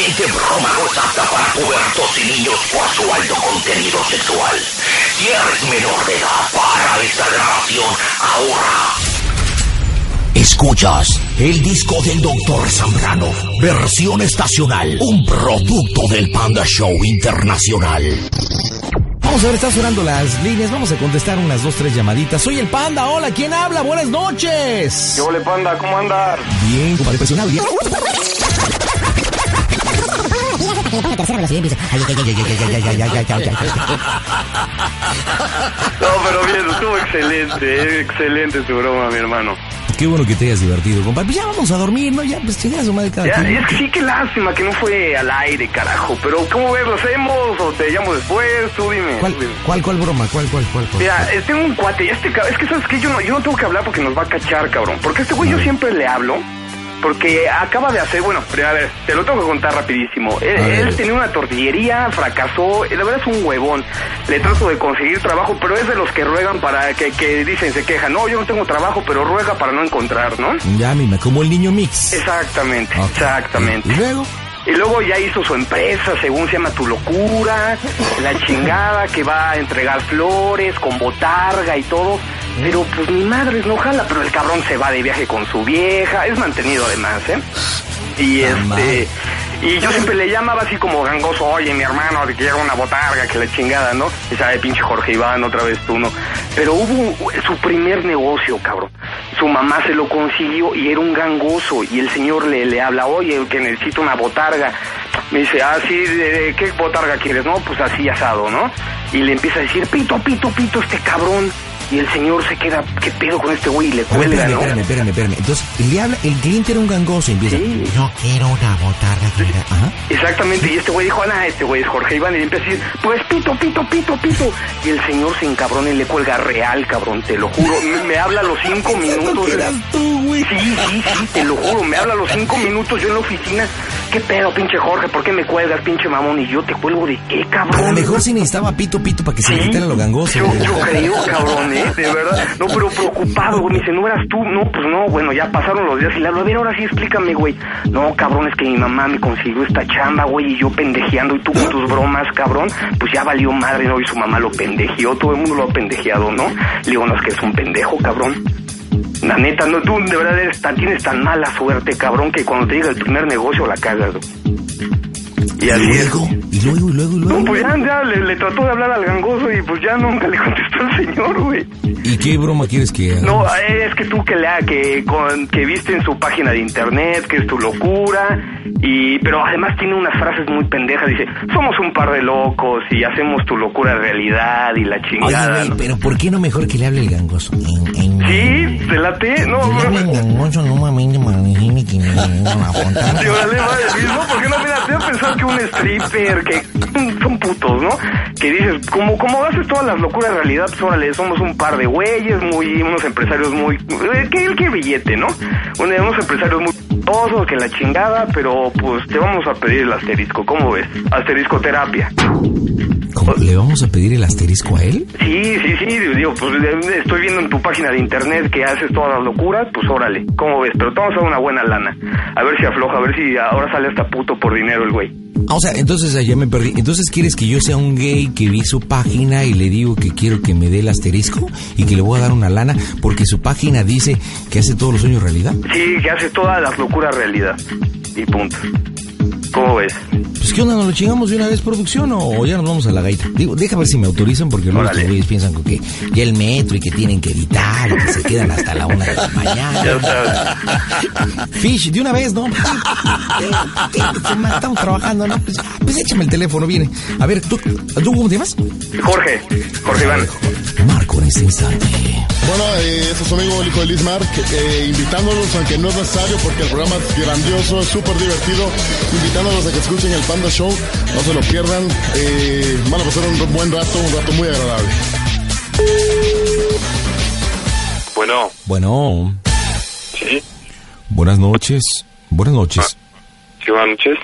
siguiente broma no es apta para pubertos y niños por su alto contenido sexual. Si eres menor de edad, para esta grabación ahora. Escuchas el disco del Doctor Zambrano, versión estacional, un producto del Panda Show Internacional. Vamos a ver, están sonando las líneas. Vamos a contestar unas dos, tres llamaditas. Soy el Panda. Hola, ¿quién habla? Buenas noches. ¿Qué ole, Panda? ¿Cómo andas? Bien, compadre, presionado. Bien. No, pero bien, estuvo excelente, excelente tu broma, mi hermano. Qué bueno que te hayas divertido, compadre. Pues ya vamos a dormir, ¿no? Ya, pues chingas su madre cada Ya, es que sí, qué lástima que no fue al aire, carajo. Pero, ¿cómo ves? ¿Lo hacemos o te llamo después? Tú dime. ¿Cuál, tú dime. cuál, cuál broma? ¿Cuál, cuál, cuál? cuál? Mira, eh, tengo un cuate, este es que sabes que yo no, yo no tengo que hablar porque nos va a cachar, cabrón. Porque este güey yo siempre le hablo. Porque acaba de hacer, bueno, a ver, te lo tengo que contar rapidísimo. Él, tenía una tortillería, fracasó, la verdad es un huevón. Le trato de conseguir trabajo, pero es de los que ruegan para, que, que dicen, se quejan, no, yo no tengo trabajo, pero ruega para no encontrar, ¿no? Ya, mima, como el niño mix. Exactamente, exactamente. ¿Y luego? Y luego ya hizo su empresa, según se llama Tu Locura, la chingada que va a entregar flores con botarga y todo. Pero pues mi madre no jala, pero el cabrón se va de viaje con su vieja, es mantenido además, ¿eh? Y Ah, este... Y yo siempre le llamaba así como gangoso, oye, mi hermano, te quiero una botarga, que la chingada, ¿no? Y sabe, pinche Jorge Iván, otra vez tú, ¿no? Pero hubo su primer negocio, cabrón. Su mamá se lo consiguió y era un gangoso. Y el señor le, le habla, oye, que necesito una botarga. Me dice, ah, sí, ¿de, de qué botarga quieres? No, pues así asado, ¿no? Y le empieza a decir, pito, pito, pito, este cabrón. Y el señor se queda, ¿qué pedo con este güey? Y le A ver, cuelga, espérame, ¿no? espérame, espérame, espérame. Entonces, le habla, el cliente era un gangoso y empieza. Sí. Yo quiero una botarga. que me da-". Ajá. Exactamente, y este güey dijo, ah, este güey es Jorge Iván, y le empieza a decir, pues pito, pito, pito, pito. Y el señor se encabrona y le cuelga real, cabrón, te lo juro. Me, me habla a los cinco minutos. eras tú, güey. Sí, sí, sí, te lo juro, me habla a los cinco minutos yo en la oficina. ¿Qué pedo, pinche Jorge? ¿Por qué me cuelgas, pinche mamón? Y yo te cuelgo de qué, A lo cabrón. mejor sí necesitaba pito, pito para que se le quitara lo gangoso. Yo, creo, cabrón. De verdad. No, pero preocupado, güey. Me dice, ¿no eras tú? No, pues no, bueno, ya pasaron los días y le hablo, a ahora sí explícame, güey. No, cabrón, es que mi mamá me consiguió esta chamba, güey, y yo pendejeando, y tú con tus bromas, cabrón, pues ya valió madre, ¿no? Y su mamá lo pendejeó, todo el mundo lo ha pendejeado, ¿no? Le digo, no, es que es un pendejo, cabrón. La neta, no, tú de verdad eres tan, tienes tan mala suerte, cabrón, que cuando te llega el primer negocio la cagas, güey. Y Y así es. Luego, y luego, y luego, y No, luego. pues ya, ya le, le trató de hablar al gangoso y pues ya nunca le contestó el señor, güey. ¿Y qué broma quieres que haga? No, es que tú que lea, que, con, que viste en su página de internet, que es tu locura, y pero además tiene unas frases muy pendejas, dice, somos un par de locos y hacemos tu locura realidad y la Oye, chingada. güey, ¿no? pero ¿por qué no mejor que le hable el gangoso? En- en- Sí, te late, no, hable el no. gangoso nuevamente para decirme que me venga a apuntar. Sí, órale, no, no, mira, te voy a pensar que un stripper, que son putos, ¿no? Que dices, como, como haces todas las locuras en realidad, pues somos un par de güeyes, muy, unos empresarios muy, eh, que el billete, ¿no? Un- unos empresarios muy todos que la chingada, pero pues te vamos a pedir el asterisco, ¿cómo ves? Asterisco terapia. ¿Cómo? ¿Le vamos a pedir el asterisco a él? Sí, sí, sí, digo, pues estoy viendo en tu página de internet que haces todas las locuras, pues órale, ¿cómo ves? Pero te vamos a dar una buena lana. A ver si afloja, a ver si ahora sale hasta puto por dinero el güey. Ah, o sea, entonces ya me perdí. Entonces quieres que yo sea un gay que vi su página y le digo que quiero que me dé el asterisco y que le voy a dar una lana porque su página dice que hace todos los sueños realidad. Sí, que hace todas las locuras realidad. Y punto. ¿Cómo ves? Pues qué onda, ¿nos lo chingamos de una vez producción o ya nos vamos a la gaita? Digo, deja ver si me autorizan porque luego estos güeyes piensan que ya el metro y que tienen que editar y que se quedan hasta la una de la Ya mañana. sabes. Fish, de una vez, ¿no? Estamos trabajando, ¿no? Pues, pues échame el teléfono, viene. A ver, ¿tú, ¿tú cómo te llamas? Jorge, Jorge Iván. Marco en este instante. Bueno, eh, es su amigo el hijo de Liz Mark, eh, invitándolos, aunque no es necesario, porque el programa es grandioso, es súper divertido, invitándolos a que escuchen el Panda Show, no se lo pierdan, eh, van a pasar un buen rato, un rato muy agradable. Bueno, Bueno, sí, buenas noches. Buenas noches. sí, buenas noches.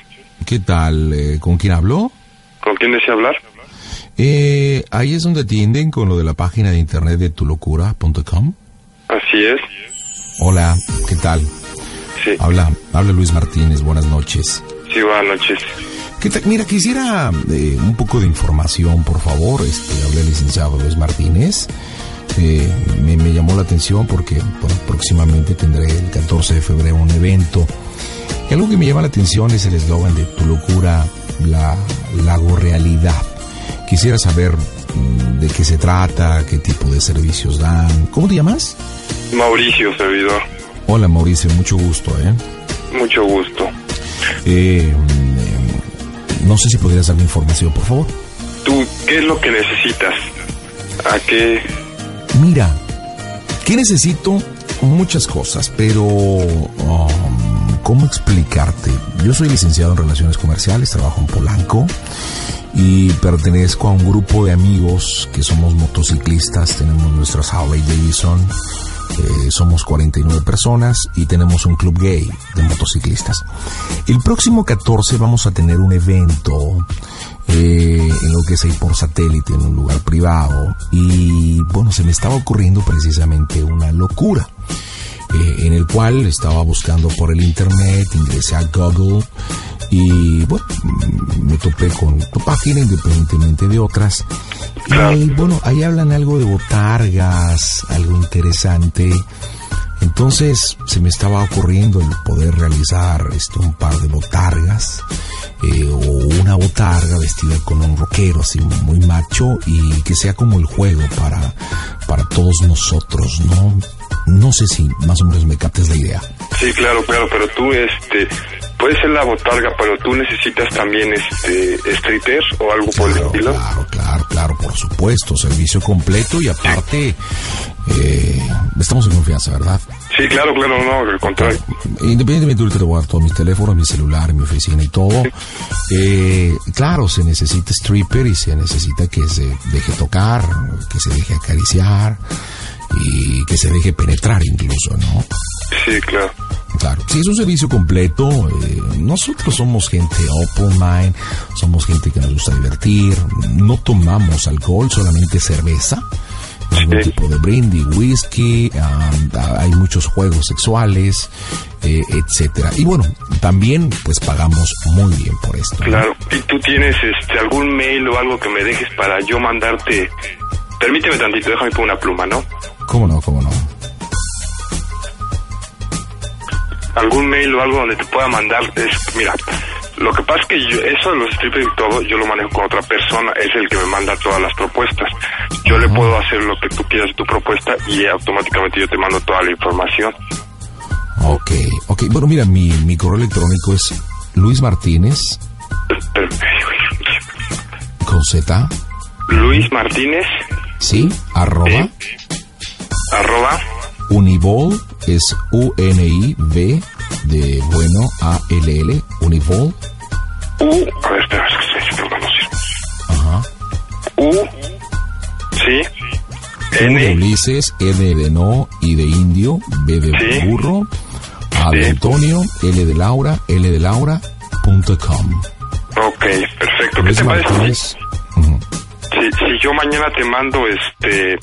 ¿Qué tal? Eh, ¿Con quién habló? ¿Con quién desea hablar? Eh, ahí es donde atienden con lo de la página de internet de tulocura.com. Así es, Hola, ¿qué tal? sí, Habla, habla Luis Martínez, buenas noches. Sí, buenas noches. ¿Qué tal? Mira, quisiera eh, un poco de información, por favor. Este, hablé al licenciado Luis Martínez. Eh, me, me llamó la atención porque bueno, próximamente tendré el 14 de febrero un evento. Y algo que me llama la atención es el eslogan de tu locura, la, la hago realidad. Quisiera saber mm, de qué se trata, qué tipo de servicios dan. ¿Cómo te llamas? Mauricio, servidor. Hola Mauricio, mucho gusto, ¿eh? Mucho gusto. Eh, mm, no sé si podrías darme información, por favor. ¿Tú qué es lo que necesitas? ¿A qué? Mira, ¿qué necesito? Muchas cosas, pero um, ¿cómo explicarte? Yo soy licenciado en Relaciones Comerciales, trabajo en Polanco y pertenezco a un grupo de amigos que somos motociclistas, tenemos nuestras Harley Davidson, eh, somos 49 personas y tenemos un club gay de motociclistas. El próximo 14 vamos a tener un evento eh, en lo que es ahí por satélite, en un lugar privado. Y bueno, se me estaba ocurriendo precisamente una locura. eh, en el cual estaba buscando por el internet, ingresé a Google y bueno, mm, me topé con tu página independientemente de otras. Y bueno, ahí hablan algo de botargas, algo interesante. Entonces se me estaba ocurriendo el poder realizar este, un par de botargas eh, o una botarga vestida con un rockero así muy macho y que sea como el juego para, para todos nosotros, ¿no? No sé si más o menos me captes la idea. Sí, claro, claro, pero tú, este, puede ser la botarga, pero tú necesitas también, este, streeter o algo por el Claro, estilo. claro, claro, claro, por supuesto, servicio completo y aparte eh, estamos en confianza, ¿verdad? Sí, claro, claro, no, al contrario. Independientemente, ahorita te voy a dar todos mis teléfonos, mi celular, mi oficina y todo. Eh, claro, se necesita stripper y se necesita que se deje tocar, que se deje acariciar y que se deje penetrar incluso, ¿no? Sí, claro. Claro, si es un servicio completo, eh, nosotros somos gente open mind, somos gente que nos gusta divertir, no tomamos alcohol, solamente cerveza, algún tipo de brandy, whisky, ah, hay muchos juegos sexuales, eh, etcétera. Y bueno, también pues pagamos muy bien por esto. Claro. ¿Y tú tienes, este, algún mail o algo que me dejes para yo mandarte? Permíteme tantito, déjame poner una pluma, ¿no? ¿Cómo no? ¿Cómo no? Algún mail o algo donde te pueda mandar es mira lo que pasa es que yo, eso de los strippers y todo yo lo manejo con otra persona es el que me manda todas las propuestas yo le puedo hacer lo que tú quieras de tu propuesta y automáticamente yo te mando toda la información Ok, ok. Bueno, mira, mi, mi correo electrónico es Luis Martínez con Z. Luis Martínez ¿sí? Arroba. arroba Univol es U-N-I-V de bueno A-L-L. Univol. U a ver espera es que estoy. Ajá. U sí U de N Ulises, N de no, I de indio, B de Sí. burro, A de Sí. Antonio, L de Laura, L de Laura, punto com. ok perfecto ¿qué te parece. Si, si yo mañana te mando este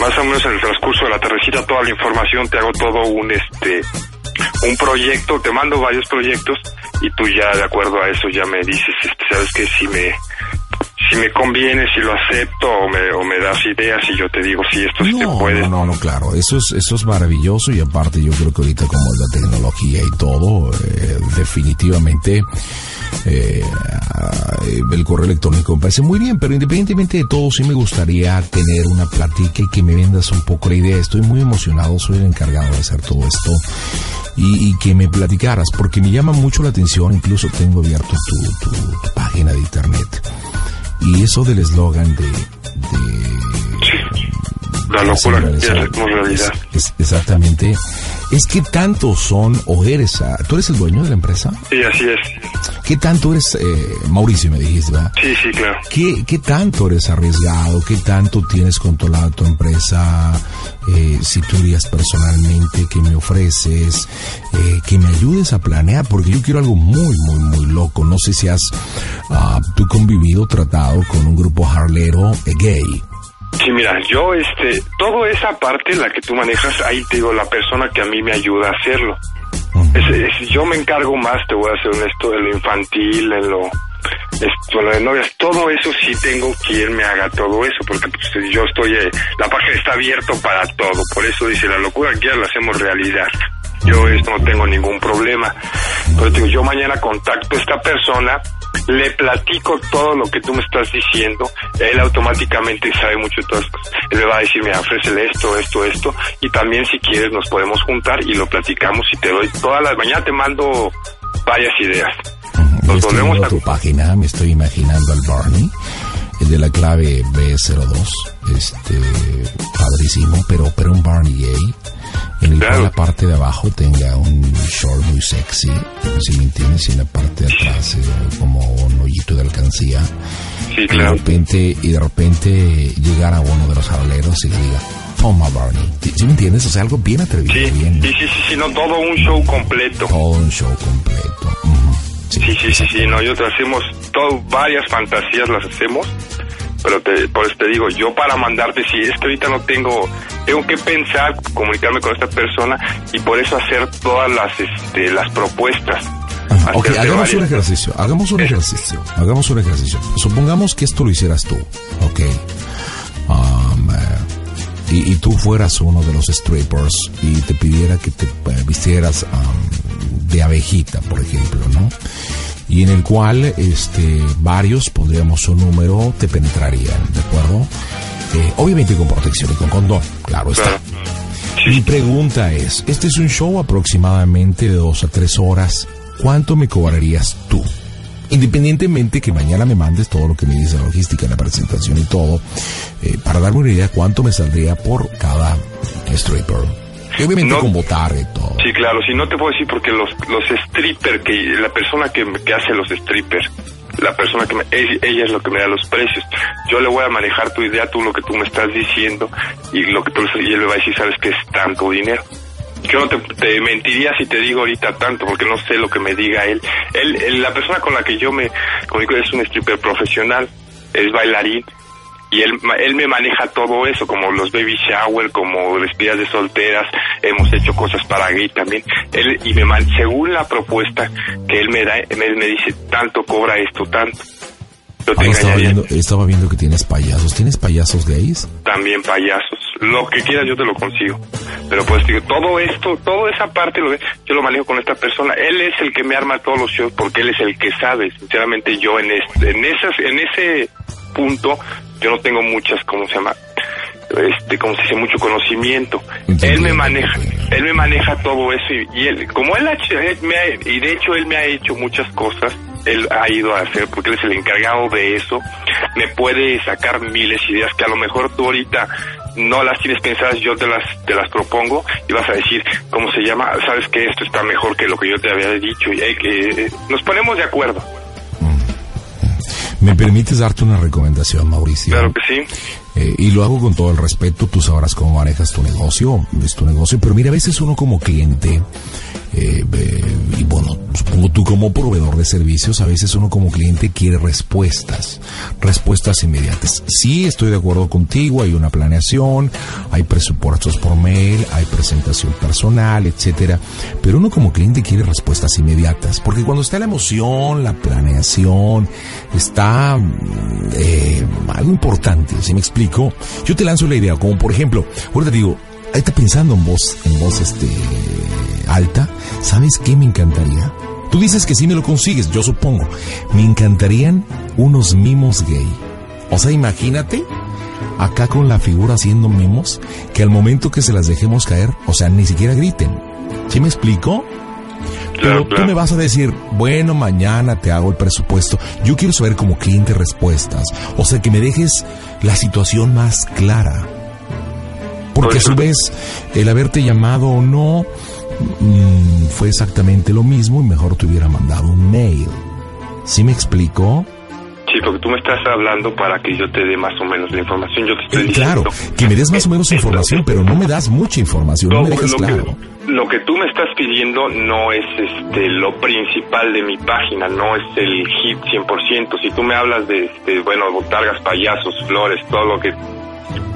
más o menos en el transcurso de la tardecita toda la información, te hago todo un este un proyecto, te mando varios proyectos y tú ya de acuerdo a eso ya me dices, este, sabes que si me si me conviene, si lo acepto o me, o me das ideas y yo te digo si esto sí te No, puede. no, no, no, claro, eso es, eso es maravilloso y aparte yo creo que ahorita como es la tecnología y todo, eh, definitivamente eh, el correo electrónico me parece muy bien, pero independientemente de todo sí me gustaría tener una plática y que me vendas un poco la idea. Estoy muy emocionado, soy el encargado de hacer todo esto y, y que me platicaras, porque me llama mucho la atención, incluso tengo abierto tu, tu- tu página de internet. Y eso del eslogan de, de La locura que hacemos realidad. es- exactamente. Es que tanto son, o eres, ah, tú eres el dueño de la empresa. Sí, así es. ¿Qué tanto eres, eh, Mauricio, me dijiste, ¿verdad? Sí, sí, claro. ¿Qué, ¿Qué tanto eres arriesgado? ¿Qué tanto tienes controlada tu empresa? Eh, si tú dirías personalmente, ¿qué me ofreces? Eh, que me ayudes a planear, porque yo quiero algo muy, muy, muy loco. No sé si has ah, tú convivido, tratado con un grupo harlero gay. Sí, mira, yo, este, toda esa parte, la que tú manejas, ahí te digo, la persona que a mí me ayuda a hacerlo. Es- es- yo me encargo más, te voy a ser honesto, de lo infantil, en lo, esto, lo de novias, todo eso sí tengo quien me haga todo eso, porque pues, yo estoy, eh, la página está abierto para todo, por eso dice, la locura que ya la hacemos realidad. Yo esto no tengo ningún problema. Pero digo, yo mañana contacto a esta persona, le platico todo lo que tú me estás diciendo, él automáticamente sabe mucho de todas las cosas. Él me va a decir, mira, ofrécele esto, esto, esto, y también si quieres nos podemos juntar y lo platicamos y te doy todas las, mañana te mando varias ideas. Nos estoy volvemos a... tu página, me estoy imaginando al Barney, el de la clave B02, este, padrísimo, pero, pero un Barney gay, en el Claro. cual la parte de abajo tenga un short muy sexy, si me entiendes, y en la parte de atrás eh, como un hoyito de alcancía, Sí, y de claro. repente, y de repente llegar a uno de los jabaleros y le diga, toma Barney, ¿sí me entiendes? O sea, algo bien atrevido, Sí, bien, sí, sí, sí, sí, no, todo un show completo. todo un show completo. Ujú. Sí, sí, sí, sí, no, nosotros hacemos todo, varias fantasías las hacemos, pero te, por eso te digo, yo para mandarte, si es que ahorita no tengo, tengo que pensar, comunicarme con esta persona y por eso hacer todas las, este, las propuestas. Ajá, Ok, hagamos un ejercicio, hagamos un ejercicio, hagamos un ejercicio. Supongamos que esto lo hicieras tú, ok. Um, eh, y, y tú fueras uno de los strippers y te pidiera que te eh, vistieras um, de abejita, por ejemplo, ¿no? Y en el cual este, varios, pondríamos su número, te penetrarían, ¿de acuerdo? Eh, obviamente con protección y con condón, claro está. Mi pregunta es, este es un show aproximadamente de dos a tres horas. ¿Cuánto me cobrarías tú? Independientemente que mañana me mandes todo lo que me dice la logística, la presentación y todo, eh, para darme una idea cuánto me saldría por cada stripper. Y obviamente No. con votar y todo. Sí, claro, si no te puedo decir porque los, los strippers, que la persona que, que hace los strippers, la persona que me, ella, es lo que me da los precios. Yo le voy a manejar tu idea, tú lo que tú me estás diciendo y lo que tú y él me va a decir, sabes que es tanto dinero. Yo no te, te mentiría si te digo ahorita tanto, porque no sé lo que me diga él. él. él- La persona con la que yo me comunico es un stripper profesional, es bailarín, y él, él me maneja todo eso, como los baby shower, como despedidas de solteras, hemos hecho cosas para gay también. Él, y me man- según la propuesta que él me da, me, me dice, tanto cobra esto, tanto. Yo te Ah, estaba, viendo, estaba viendo que tienes payasos. ¿Tienes payasos gays? También payasos. Lo que quieras yo te lo consigo. Pero pues digo, todo esto, toda esa parte lo, yo lo manejo con esta persona. Él es el que me arma todos los shows porque él es el que sabe. Sinceramente yo en este, en esas, en ese punto yo no tengo muchas, ¿cómo se llama? Este, como se dice, mucho conocimiento. Él me maneja, él me maneja todo eso y, y él, como él ha hecho, él me ha- y de hecho él me ha hecho muchas cosas, él ha ido a hacer, porque él es el encargado de eso, me puede sacar miles de ideas que a lo mejor tú ahorita no las tienes pensadas, yo te las, te las propongo y vas a decir, ¿cómo se llama? Sabes que esto está mejor que lo que yo te había dicho y hay que, eh, nos ponemos de acuerdo. ¿Me permites darte una recomendación, Mauricio? Claro que sí. Eh, y lo hago con todo el respeto, tú sabrás cómo manejas tu negocio, es tu negocio, pero mira, a veces uno como cliente, eh, eh, y bueno, supongo tú como proveedor de servicios, a veces uno como cliente quiere respuestas, respuestas inmediatas. Sí, estoy de acuerdo contigo, hay una planeación, hay presupuestos por mail, hay presentación personal, etcétera, pero uno como cliente quiere respuestas inmediatas, porque cuando está la emoción, la planeación, está mm, eh, algo importante, si me explico, yo te lanzo la idea, como por ejemplo, ahorita digo, ahí está pensando en voz, en voz este alta, ¿sabes qué me encantaría? Tú dices que sí me lo consigues, yo supongo. Me encantarían unos mimos gay. O sea, imagínate acá con la figura haciendo mimos que al momento que se las dejemos caer, o sea, ni siquiera griten. ¿Sí me explico? Pero tú me vas a decir, bueno, mañana te hago el presupuesto. Yo quiero saber como cliente respuestas. O sea, que me dejes la situación más clara. Porque a su vez, el haberte llamado o no mm, fue exactamente lo mismo y mejor te hubiera mandado un mail. ¿Sí me explico? Sí, porque tú me estás hablando para que yo te dé más o menos la información. Yo te estoy Eh, diciendo. claro, que me des más o menos información, pero no me das mucha información, no me dejas lo, claro. que, lo que tú me estás pidiendo no es este lo principal de mi página, no es el hit 100%. Si tú me hablas de, este, bueno, botargas, payasos, flores, todo lo que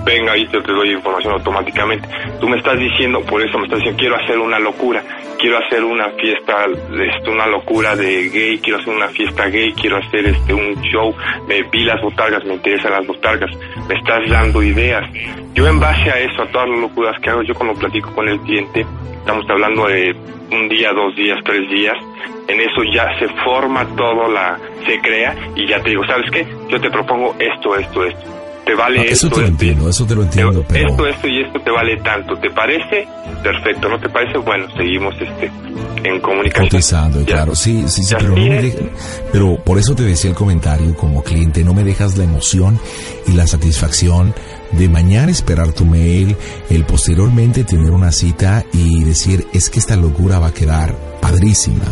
venga te, te doy información automáticamente. Tú me estás diciendo, por eso me estás diciendo, quiero hacer una locura, quiero hacer una fiesta, este, una locura de gay, quiero hacer una fiesta gay, quiero hacer este un show, me vi las botargas, me interesan las botargas, me estás dando ideas. Yo en base a eso, a todas las locuras que hago, yo cuando platico con el cliente, estamos hablando de un día, dos días, tres días, en eso ya se forma todo la, se crea y ya te digo, ¿sabes qué? Yo te propongo esto, esto, esto. Te vale Ah, eso esto, te lo esto, entiendo, eso te lo te- entiendo, pero... Esto, esto y esto te vale tanto. ¿Te parece? Perfecto. ¿No te parece? Bueno, seguimos este en comunicación. Cotizando, claro, sí, sí, sí, pero no me pero por eso te decía el comentario como cliente, no me dejas la emoción y la satisfacción de mañana esperar tu mail, el posteriormente tener una cita y decir, es que esta locura va a quedar padrísima.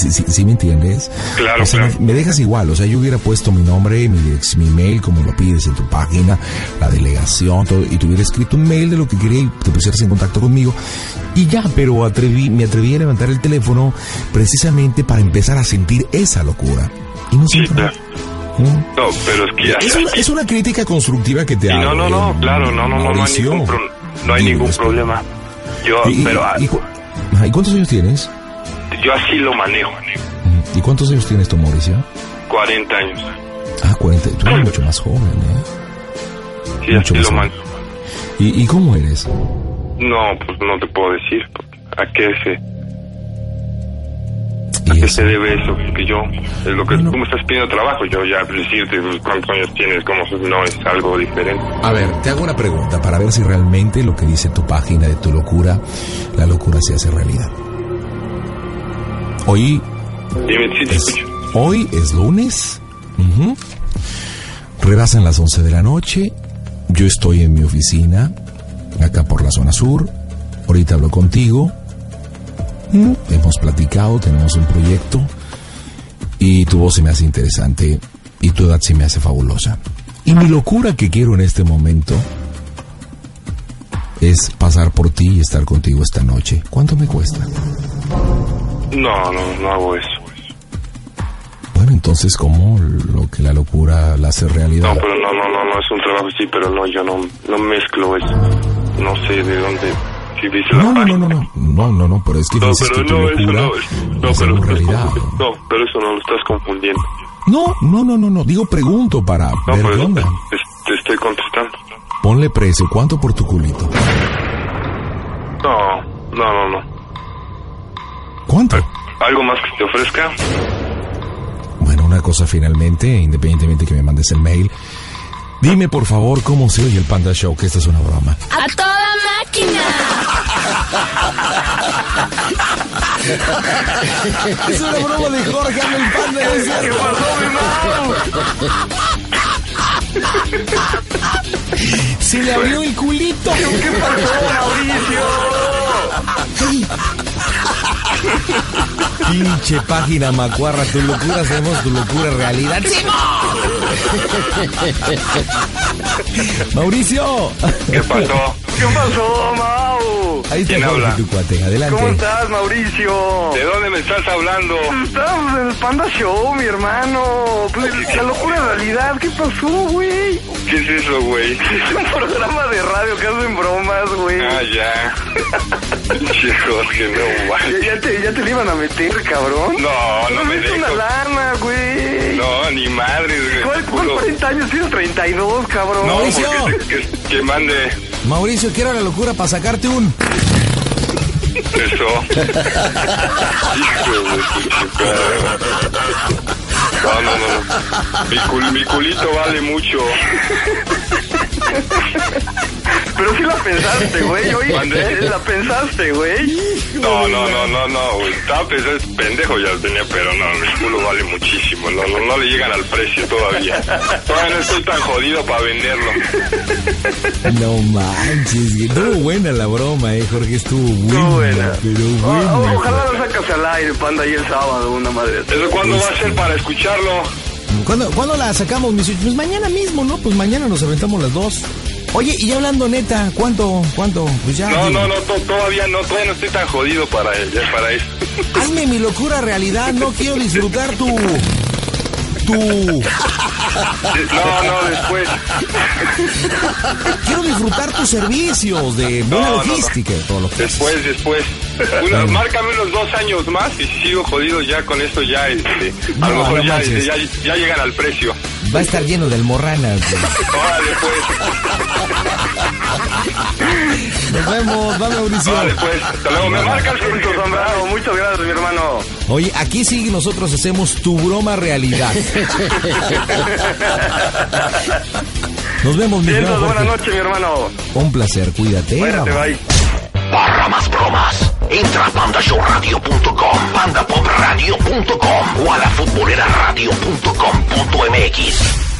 ¿Sí, sí, sí me entiendes? Claro, O sea, claro. me, me dejas igual, o sea, yo hubiera puesto mi nombre, mi, mi mail, como lo pides en tu página, la delegación, todo, y te hubiera escrito un mail de lo que quería y te pusieras en contacto conmigo. Y ya, pero atreví, me atreví a levantar el teléfono precisamente para empezar a sentir esa locura. Y no siempre. claro. ¿Mm? No, pero es que ya Es una, es una crítica constructiva que te hago. no, no, no, eh, claro, no, no, no, no hay ningún, pro- no hay ningún problema. Yo, ¿Y, pero ah, y ajá, ¿y cuántos años tienes? Yo así lo manejo. ¿Y cuántos años tienes tú, Mauricio? 40 años. Ah, 40. Tú eres mucho más joven, ¿eh? Sí, Mucho así más lo manejo. ¿Y, y cómo eres? No, pues no te puedo decir. ¿A qué se, a qué se debe eso? Que yo, es lo que Bueno. tú me estás pidiendo trabajo. Yo ya decirte pues, cuántos años tienes, cómo no es algo diferente. A ver, te hago una pregunta para ver si realmente lo que dice tu página de tu locura, la locura se hace realidad. Hoy Dime, sí te es, escucho. hoy es lunes. ujú, Rebasan las 11 de la noche. Yo estoy en mi oficina, acá por la zona sur. Ahorita hablo contigo. Mm, Hemos platicado, tenemos un proyecto. Y tu voz se me hace interesante. Y tu edad se me hace fabulosa. Y mi locura que quiero en este momento es pasar por ti y estar contigo esta noche. ¿Cuánto me cuesta? No, no, no hago eso. Bueno, entonces, ¿cómo lo que la locura la hace realidad? No, pero no, no, no, no es un trabajo sí, pero no, yo no, no mezclo eso. No sé de dónde No, no, no, no, no, no, no, no, pero es que No, dices pero que no, eso no, es- no, la pero realidad. No, pero eso no lo estás confundiendo. No, no, no, no, no, digo pregunto para No, ver qué onda. te- te estoy contestando. Ponle precio, ¿cuánto por tu culito? No, no, no, no. ¿Cuánto? ¿Algo más que te ofrezca? Bueno, una cosa finalmente, independientemente que me mandes el mail. Dime por favor cómo se oye el Panda Show, que esta es una broma. ¡A toda máquina! Es una broma de Jorge, el Panda, es cierto. Se le abrió el culito. ¿Qué pasó, Mauricio? Pinche página macuarra, tu locura hacemos tu locura realidad. Mauricio, ¿Qué pasó? ¿Qué pasó, Mau? Ahí está ¿Quién Jorge, habla? tu cuate, ¿Cómo adelante. estás, Mauricio? ¿De dónde me estás hablando? Estamos en el Panda Show, mi hermano. Pues, la locura realidad, ¿qué pasó, güey? ¿Qué es eso, güey? Es un programa de radio que hacen bromas, güey. Ah, ya. Pinche Jorge, no, guay. Ya, ya te, ya te le iban a meter, cabrón. No, no me dejo. una lana, güey. No, ni madre, güey. ¿Cuál, cuál Puro- 40 años? Tienes 32, cabrón. No, Mauricio. porque que, mande Mauricio, quiero la locura para sacarte un. eso. No, no, no. no. Mi, cul- mi culito vale mucho. Pero sí la pensaste, güey. Oye, la pensaste, güey. No, no, no, no, no, güey. Estaba pensando, es pendejo ya lo tenía, pero no, mi culo vale muchísimo. No, no, no le llegan al precio todavía. Todavía no estoy tan jodido para venderlo. No manches, que estuvo buena la broma, eh, Jorge, estuvo buena. Estuvo buena. Pero buena. o- ojalá lo sacas al aire, panda, y el sábado, una madre. ¿Eso cuándo va a ser para escucharlo? ¿Cuándo, cuándo la sacamos, mis Pues mañana mismo, ¿no? Pues mañana nos aventamos las dos. Oye, y ya hablando neta, ¿cuánto, cuánto? Pues ya. No, digo, no, no, to- todavía no, todavía no estoy tan jodido para, eso. Hazme mi locura realidad, no quiero disfrutar tu... Tu... No, no, después. Quiero disfrutar tus servicios de buena No, no, no. logística todo lo que haces. Después, después. Una- márcame unos dos años más y si sigo jodido ya con esto ya, este, a lo mejor ya, ya, ya llegan al precio. Va a estar lleno de almorranas. Órale pues, Nos vemos, va Mauricio. órale pues. Hasta luego, me marcas sombrado, muchas gracias, mi hermano. Oye, aquí sí nosotros hacemos tu broma realidad. Nos vemos, mi hermano buenas noches, mi hermano. Un placer, cuídate. Cuídate, Bye. Para más bromas, entra a pandashowradio.com, pandapopradio.com o a la futboleradio.com.mx.